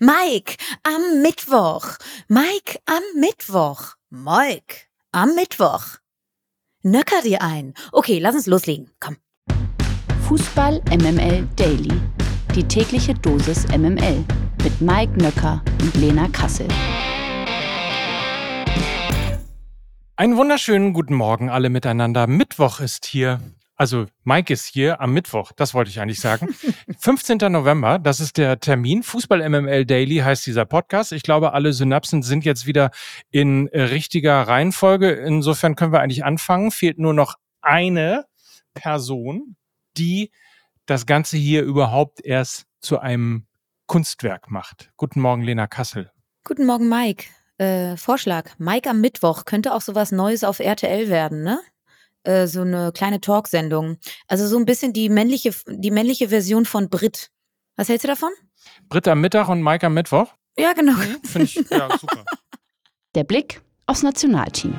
Mike, am Mittwoch. Mike, am Mittwoch. Mike, am Mittwoch. Nöcker dir ein. Okay, lass uns loslegen. Komm. Fußball MML Daily. Die tägliche Dosis MML mit Mike Nöcker und Lena Kassel. Einen wunderschönen guten Morgen alle miteinander. Mittwoch ist hier. Also Mike ist hier am Mittwoch, das wollte ich eigentlich sagen. 15. November, das ist der Termin. Fußball MML Daily heißt dieser Podcast. Ich glaube, alle Synapsen sind jetzt wieder in äh, richtiger Reihenfolge. Insofern können wir eigentlich anfangen. Fehlt nur noch eine Person, die das Ganze hier überhaupt erst zu einem Kunstwerk macht. Guten Morgen, Lena Kassel. Guten Morgen, Mike. Äh, Vorschlag. Mike am Mittwoch könnte auch sowas Neues auf RTL werden, ne? Äh, so eine kleine Talksendung. Also so ein bisschen die männliche, die männliche Version von Brit. Was hältst du davon? Brit am Mittag und Mike am Mittwoch? Ja, genau. Mhm, Finde ich, ja, super. Der Blick aufs Nationalteam.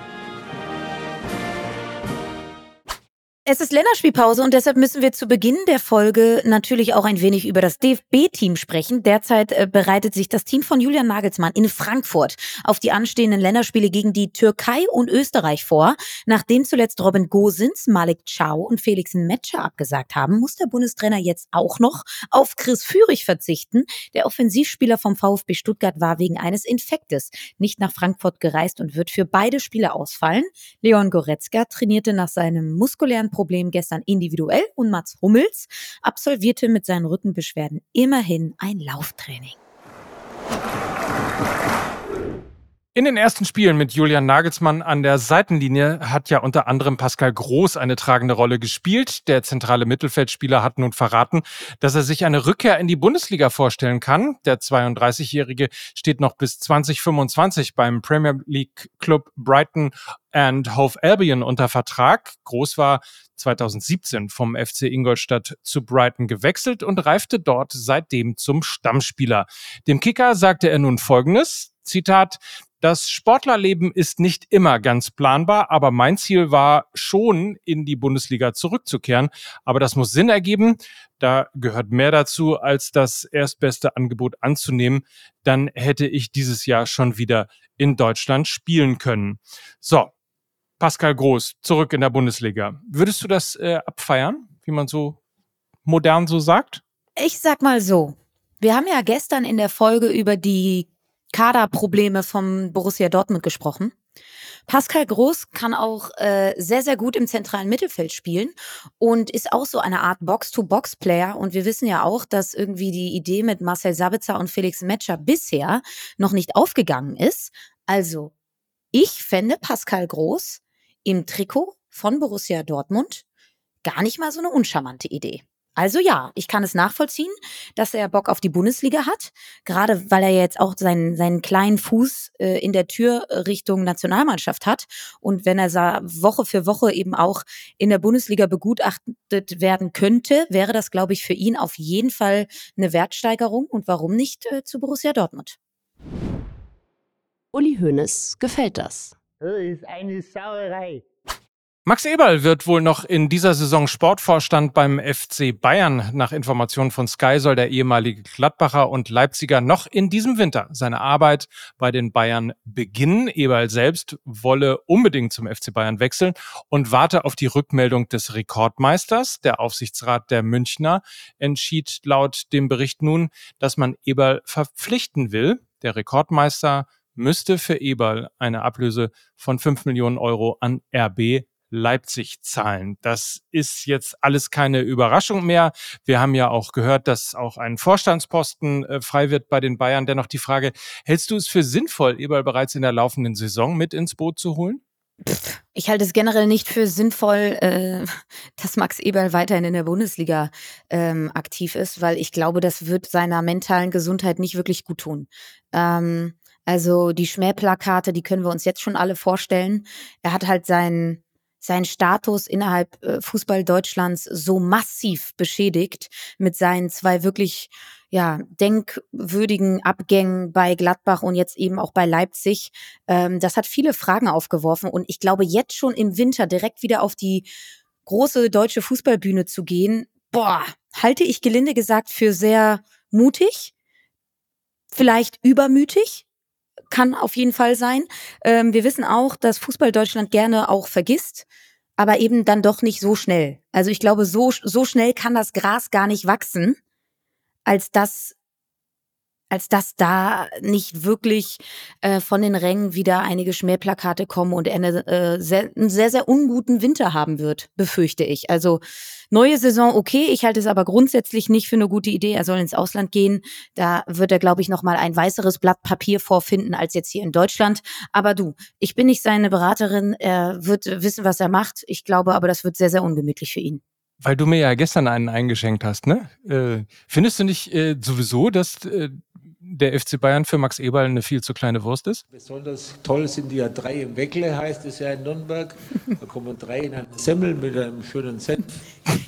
Es ist Länderspielpause und deshalb müssen wir zu Beginn der Folge natürlich auch ein wenig über das DFB-Team sprechen. Derzeit äh, bereitet sich das Team von Julian Nagelsmann in Frankfurt auf die anstehenden Länderspiele gegen die Türkei und Österreich vor. Nachdem zuletzt Robin Gosens, Malik Chow und Felix Metscher abgesagt haben, muss der Bundestrainer jetzt auch noch auf Chris Führig verzichten. Der Offensivspieler vom VfB Stuttgart war wegen eines Infektes nicht nach Frankfurt gereist und wird für beide Spiele ausfallen. Leon Goretzka trainierte nach seinem muskulären Problem gestern individuell und Mats Hummels absolvierte mit seinen Rückenbeschwerden immerhin ein Lauftraining. In den ersten Spielen mit Julian Nagelsmann an der Seitenlinie hat ja unter anderem Pascal Groß eine tragende Rolle gespielt. Der zentrale Mittelfeldspieler hat nun verraten, dass er sich eine Rückkehr in die Bundesliga vorstellen kann. Der 32-Jährige steht noch bis 2025 beim Premier League Club Brighton and Hove Albion unter Vertrag. Groß war 2017 vom FC Ingolstadt zu Brighton gewechselt und reifte dort seitdem zum Stammspieler. Dem Kicker sagte er nun Folgendes. Zitat, das Sportlerleben ist nicht immer ganz planbar, aber mein Ziel war schon, in die Bundesliga zurückzukehren. Aber das muss Sinn ergeben. Da gehört mehr dazu, als das erstbeste Angebot anzunehmen. Dann hätte ich dieses Jahr schon wieder in Deutschland spielen können. So, Pascal Groß, zurück in der Bundesliga. Würdest du das äh, abfeiern, wie man so modern so sagt? Ich sag mal so. Wir haben ja gestern in der Folge über die Kaderprobleme vom Borussia Dortmund gesprochen. Pascal Groß kann auch äh, sehr, sehr gut im zentralen Mittelfeld spielen und ist auch so eine Art Box-to-Box-Player. Und wir wissen ja auch, dass irgendwie die Idee mit Marcel Sabitzer und Felix Metscher bisher noch nicht aufgegangen ist. Also, ich fände Pascal Groß im Trikot von Borussia Dortmund gar nicht mal so eine uncharmante Idee. Also ja, ich kann es nachvollziehen, dass er Bock auf die Bundesliga hat, gerade weil er jetzt auch seinen, seinen kleinen Fuß äh, in der Tür Richtung Nationalmannschaft hat. Und wenn er Woche für Woche eben auch in der Bundesliga begutachtet werden könnte, wäre das, glaube ich, für ihn auf jeden Fall eine Wertsteigerung. Und warum nicht äh, zu Borussia Dortmund? Uli Hoeneß gefällt das. Das ist eine Sauerei. Max Eberl wird wohl noch in dieser Saison Sportvorstand beim FC Bayern. Nach Informationen von Sky soll der ehemalige Gladbacher und Leipziger noch in diesem Winter seine Arbeit bei den Bayern beginnen. Eberl selbst wolle unbedingt zum FC Bayern wechseln und warte auf die Rückmeldung des Rekordmeisters. Der Aufsichtsrat der Münchner entschied laut dem Bericht nun, dass man Eberl verpflichten will. Der Rekordmeister müsste für Eberl eine Ablöse von 5 Millionen Euro an RB Leipzig zahlen. Das ist jetzt alles keine Überraschung mehr. Wir haben ja auch gehört, dass auch ein Vorstandsposten äh, frei wird bei den Bayern. Dennoch die Frage, hältst du es für sinnvoll, Eberl bereits in der laufenden Saison mit ins Boot zu holen? Ich halte es generell nicht für sinnvoll, äh, dass Max Eberl weiterhin in der Bundesliga ähm, aktiv ist, weil ich glaube, das wird seiner mentalen Gesundheit nicht wirklich gut tun. Ähm, also die Schmähplakate, die können wir uns jetzt schon alle vorstellen. Er hat halt seinen seinen Status innerhalb äh, Fußball Deutschlands so massiv beschädigt mit seinen zwei wirklich ja, denkwürdigen Abgängen bei Gladbach und jetzt eben auch bei Leipzig. Ähm, das hat viele Fragen aufgeworfen und ich glaube, jetzt schon im Winter direkt wieder auf die große deutsche Fußballbühne zu gehen, boah, halte ich gelinde gesagt für sehr mutig. vielleicht übermütig, kann auf jeden Fall sein. Ähm, wir wissen auch, dass Fußball Deutschland gerne auch vergisst, aber eben dann doch nicht so schnell. Also ich glaube, so, so schnell kann das Gras gar nicht wachsen, als dass als dass da nicht wirklich äh, von den Rängen wieder einige Schmähplakate kommen und er eine, äh, sehr, einen sehr, sehr unguten Winter haben wird, befürchte ich. Also neue Saison okay, ich halte es aber grundsätzlich nicht für eine gute Idee. Er soll ins Ausland gehen. Da wird er, glaube ich, nochmal ein weißeres Blatt Papier vorfinden als jetzt hier in Deutschland. Aber du, ich bin nicht seine Beraterin. Er wird wissen, was er macht. Ich glaube aber, das wird sehr, sehr ungemütlich für ihn. Weil du mir ja gestern einen eingeschenkt hast, ne? Äh, findest du nicht äh, sowieso, dass äh, der FC Bayern für Max Eberl eine viel zu kleine Wurst ist? Besonders toll sind die ja drei im Weckle, heißt es ja in Nürnberg. Da kommen drei in einen Semmel mit einem schönen Senf.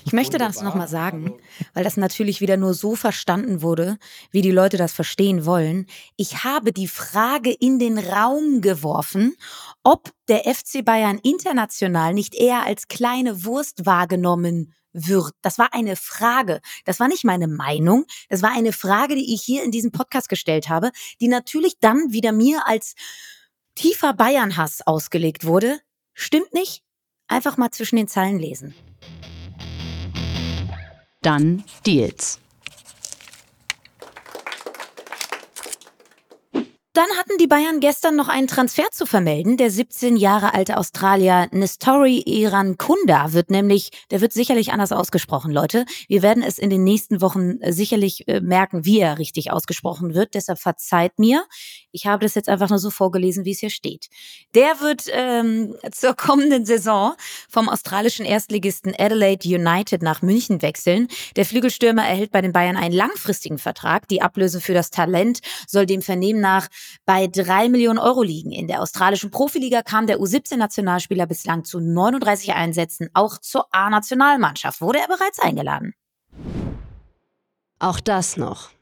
Ich möchte das nochmal sagen, weil das natürlich wieder nur so verstanden wurde, wie die Leute das verstehen wollen. Ich habe die Frage in den Raum geworfen, ob der FC Bayern international nicht eher als kleine Wurst wahrgenommen wird. Das war eine Frage. Das war nicht meine Meinung. Das war eine Frage, die ich hier in diesem Podcast gestellt habe, die natürlich dann wieder mir als tiefer Bayernhass ausgelegt wurde. Stimmt nicht? Einfach mal zwischen den Zeilen lesen. Dann Deals. Dann hatten die Bayern gestern noch einen Transfer zu vermelden. Der 17 Jahre alte Australier Nestori Irankunda wird nämlich, der wird sicherlich anders ausgesprochen, Leute. Wir werden es in den nächsten Wochen äh, sicherlich äh, merken, wie er richtig ausgesprochen wird. Deshalb verzeiht mir. Ich habe das jetzt einfach nur so vorgelesen, wie es hier steht. Der wird ähm, zur kommenden Saison vom australischen Erstligisten Adelaide United nach München wechseln. Der Flügelstürmer erhält bei den Bayern einen langfristigen Vertrag. Die Ablöse für das Talent soll dem Vernehmen nach bei drei Millionen Euro liegen. In der australischen Profiliga kam der U17-Nationalspieler bislang zu 39 Einsätzen. Auch zur A-Nationalmannschaft wurde er bereits eingeladen. Auch das noch.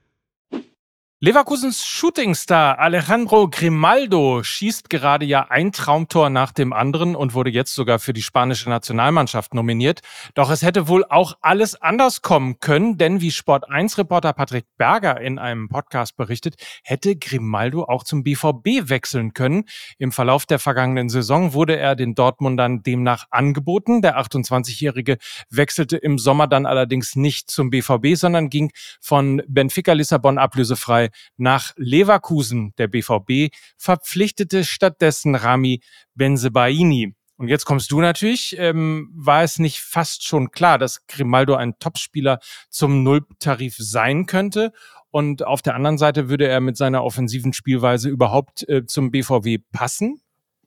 Leverkusens Shootingstar Alejandro Grimaldo schießt gerade ja ein Traumtor nach dem anderen und wurde jetzt sogar für die spanische Nationalmannschaft nominiert. Doch es hätte wohl auch alles anders kommen können, denn wie Sport 1 Reporter Patrick Berger in einem Podcast berichtet, hätte Grimaldo auch zum BVB wechseln können. Im Verlauf der vergangenen Saison wurde er den Dortmundern demnach angeboten. Der 28-Jährige wechselte im Sommer dann allerdings nicht zum BVB, sondern ging von Benfica Lissabon ablösefrei nach Leverkusen. Der BVB verpflichtete stattdessen Rami Benzebaini. Und jetzt kommst du natürlich. Ähm, war es nicht fast schon klar, dass Grimaldo ein Topspieler zum Nulltarif sein könnte? Und auf der anderen Seite würde er mit seiner offensiven Spielweise überhaupt äh, zum BVB passen?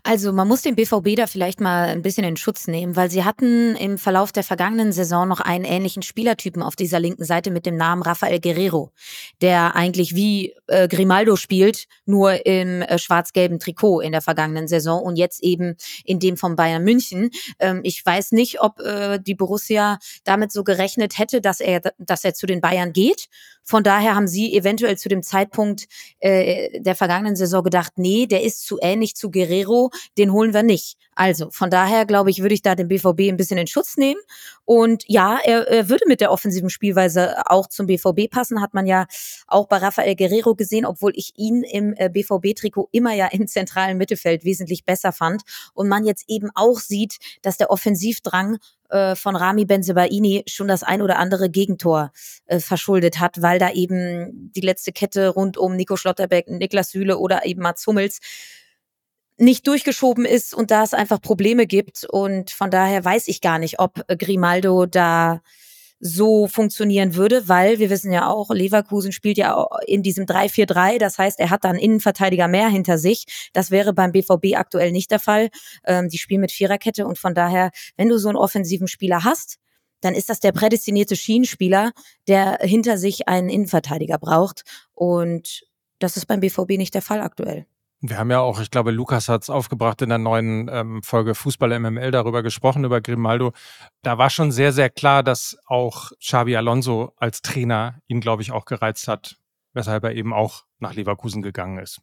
Also man muss den BVB da vielleicht mal ein bisschen in Schutz nehmen, weil sie hatten im Verlauf der vergangenen Saison noch einen ähnlichen Spielertypen auf dieser linken Seite mit dem Namen Rafael Guerrero, der eigentlich wie äh, Grimaldo spielt, nur im äh, schwarz-gelben Trikot in der vergangenen Saison und jetzt eben in dem von Bayern München. Ähm, ich weiß nicht, ob äh, die Borussia damit so gerechnet hätte, dass er, dass er zu den Bayern geht. Von daher haben sie eventuell zu dem Zeitpunkt äh, der vergangenen Saison gedacht, nee, der ist zu ähnlich zu Guerrero, den holen wir nicht. Also von daher glaube ich, würde ich da den BVB ein bisschen in Schutz nehmen. Und ja, er, er würde mit der offensiven Spielweise auch zum BVB passen, hat man ja auch bei Rafael Guerrero gesehen, obwohl ich ihn im äh, BVB-Trikot immer ja im zentralen Mittelfeld wesentlich besser fand. Und man jetzt eben auch sieht, dass der Offensivdrang von Rami Benzebaini schon das ein oder andere Gegentor äh, verschuldet hat, weil da eben die letzte Kette rund um Nico Schlotterbeck, Niklas Süle oder eben Mats Hummels nicht durchgeschoben ist und da es einfach Probleme gibt. Und von daher weiß ich gar nicht, ob Grimaldo da so funktionieren würde, weil wir wissen ja auch, Leverkusen spielt ja in diesem 3-4-3, das heißt, er hat dann Innenverteidiger mehr hinter sich. Das wäre beim BVB aktuell nicht der Fall. Ähm, die spielen mit Viererkette und von daher, wenn du so einen offensiven Spieler hast, dann ist das der prädestinierte Schienenspieler, der hinter sich einen Innenverteidiger braucht. Und das ist beim BVB nicht der Fall aktuell. Wir haben ja auch, ich glaube, Lukas hat es aufgebracht in der neuen ähm, Folge Fußball MML darüber gesprochen, über Grimaldo. Da war schon sehr, sehr klar, dass auch Xavi Alonso als Trainer ihn, glaube ich, auch gereizt hat, weshalb er eben auch nach Leverkusen gegangen ist.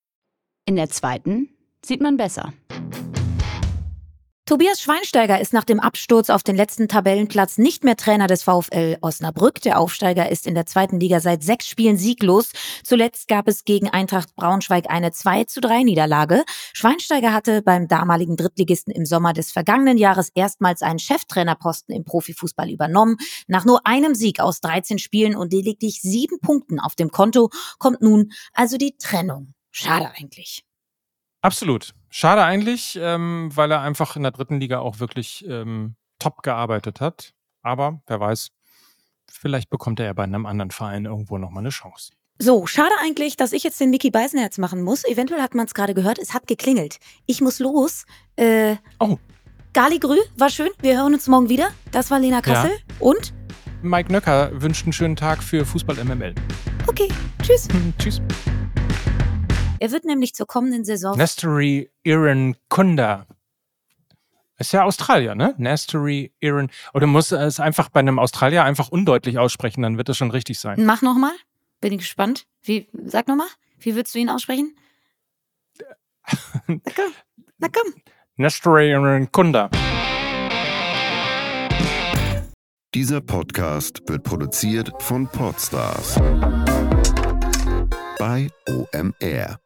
In der zweiten sieht man besser. Tobias Schweinsteiger ist nach dem Absturz auf den letzten Tabellenplatz nicht mehr Trainer des VfL Osnabrück. Der Aufsteiger ist in der zweiten Liga seit sechs Spielen sieglos. Zuletzt gab es gegen Eintracht Braunschweig eine 2 zu 3 Niederlage. Schweinsteiger hatte beim damaligen Drittligisten im Sommer des vergangenen Jahres erstmals einen Cheftrainerposten im Profifußball übernommen. Nach nur einem Sieg aus 13 Spielen und lediglich sieben Punkten auf dem Konto kommt nun also die Trennung. Schade eigentlich. Absolut. Schade eigentlich, ähm, weil er einfach in der dritten Liga auch wirklich ähm, top gearbeitet hat. Aber wer weiß, vielleicht bekommt er ja bei einem anderen Verein irgendwo nochmal eine Chance. So, schade eigentlich, dass ich jetzt den Mickey Beisenherz machen muss. Eventuell hat man es gerade gehört, es hat geklingelt. Ich muss los. Äh, Oh. Galigrü, war schön. Wir hören uns morgen wieder. Das war Lena Kassel. Und? Mike Nöcker wünscht einen schönen Tag für Fußball MML. Okay, tschüss. Tschüss. Er wird nämlich zur kommenden Saison. Nestory Iran Kunda. Ist ja Australier, ne? Nestory Iran. Oder muss es einfach bei einem Australier einfach undeutlich aussprechen, dann wird es schon richtig sein. Mach nochmal. Bin ich gespannt. Wie, sag nochmal. Wie würdest du ihn aussprechen? Na komm. Na komm. Nestory Iran Kunda. Dieser Podcast wird produziert von Podstars bei OMR.